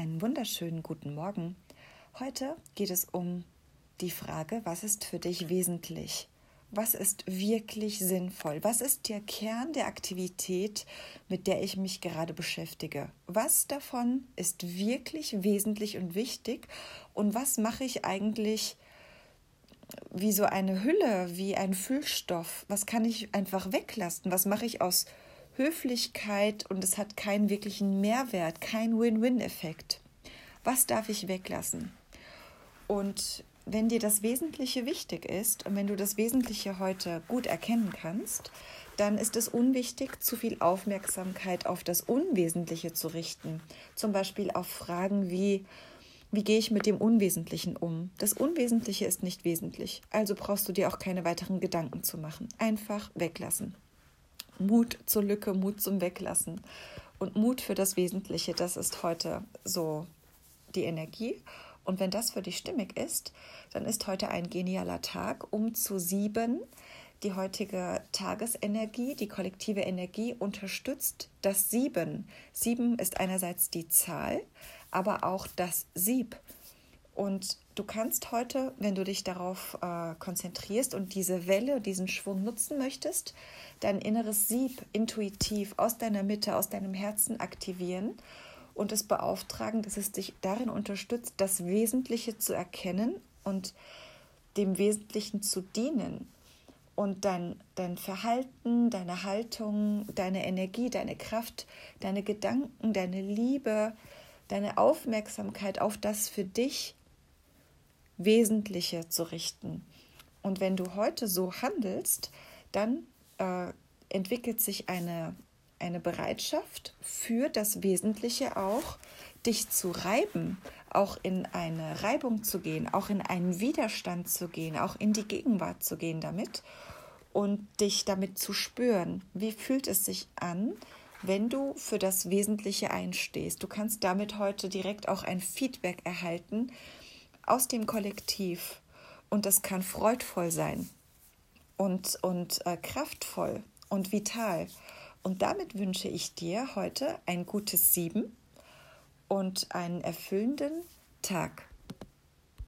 einen wunderschönen guten Morgen. Heute geht es um die Frage, was ist für dich wesentlich? Was ist wirklich sinnvoll? Was ist der Kern der Aktivität, mit der ich mich gerade beschäftige? Was davon ist wirklich wesentlich und wichtig? Und was mache ich eigentlich wie so eine Hülle, wie ein Füllstoff? Was kann ich einfach weglassen? Was mache ich aus Höflichkeit und es hat keinen wirklichen Mehrwert, keinen Win-Win-Effekt. Was darf ich weglassen? Und wenn dir das Wesentliche wichtig ist und wenn du das Wesentliche heute gut erkennen kannst, dann ist es unwichtig, zu viel Aufmerksamkeit auf das Unwesentliche zu richten. Zum Beispiel auf Fragen wie, wie gehe ich mit dem Unwesentlichen um? Das Unwesentliche ist nicht wesentlich, also brauchst du dir auch keine weiteren Gedanken zu machen. Einfach weglassen. Mut zur Lücke, Mut zum Weglassen und Mut für das Wesentliche. Das ist heute so die Energie. Und wenn das für dich stimmig ist, dann ist heute ein genialer Tag, um zu sieben. Die heutige Tagesenergie, die kollektive Energie unterstützt das Sieben. Sieben ist einerseits die Zahl, aber auch das Sieb. Und du kannst heute, wenn du dich darauf äh, konzentrierst und diese Welle, diesen Schwung nutzen möchtest, dein inneres Sieb intuitiv aus deiner Mitte, aus deinem Herzen aktivieren und es beauftragen, dass es dich darin unterstützt, das Wesentliche zu erkennen und dem Wesentlichen zu dienen. Und dein, dein Verhalten, deine Haltung, deine Energie, deine Kraft, deine Gedanken, deine Liebe, deine Aufmerksamkeit auf das für dich Wesentliche zu richten. Und wenn du heute so handelst, dann äh, entwickelt sich eine, eine Bereitschaft für das Wesentliche auch, dich zu reiben, auch in eine Reibung zu gehen, auch in einen Widerstand zu gehen, auch in die Gegenwart zu gehen damit und dich damit zu spüren. Wie fühlt es sich an, wenn du für das Wesentliche einstehst? Du kannst damit heute direkt auch ein Feedback erhalten, aus dem Kollektiv. Und das kann freudvoll sein und, und äh, kraftvoll und vital. Und damit wünsche ich dir heute ein gutes Sieben und einen erfüllenden Tag.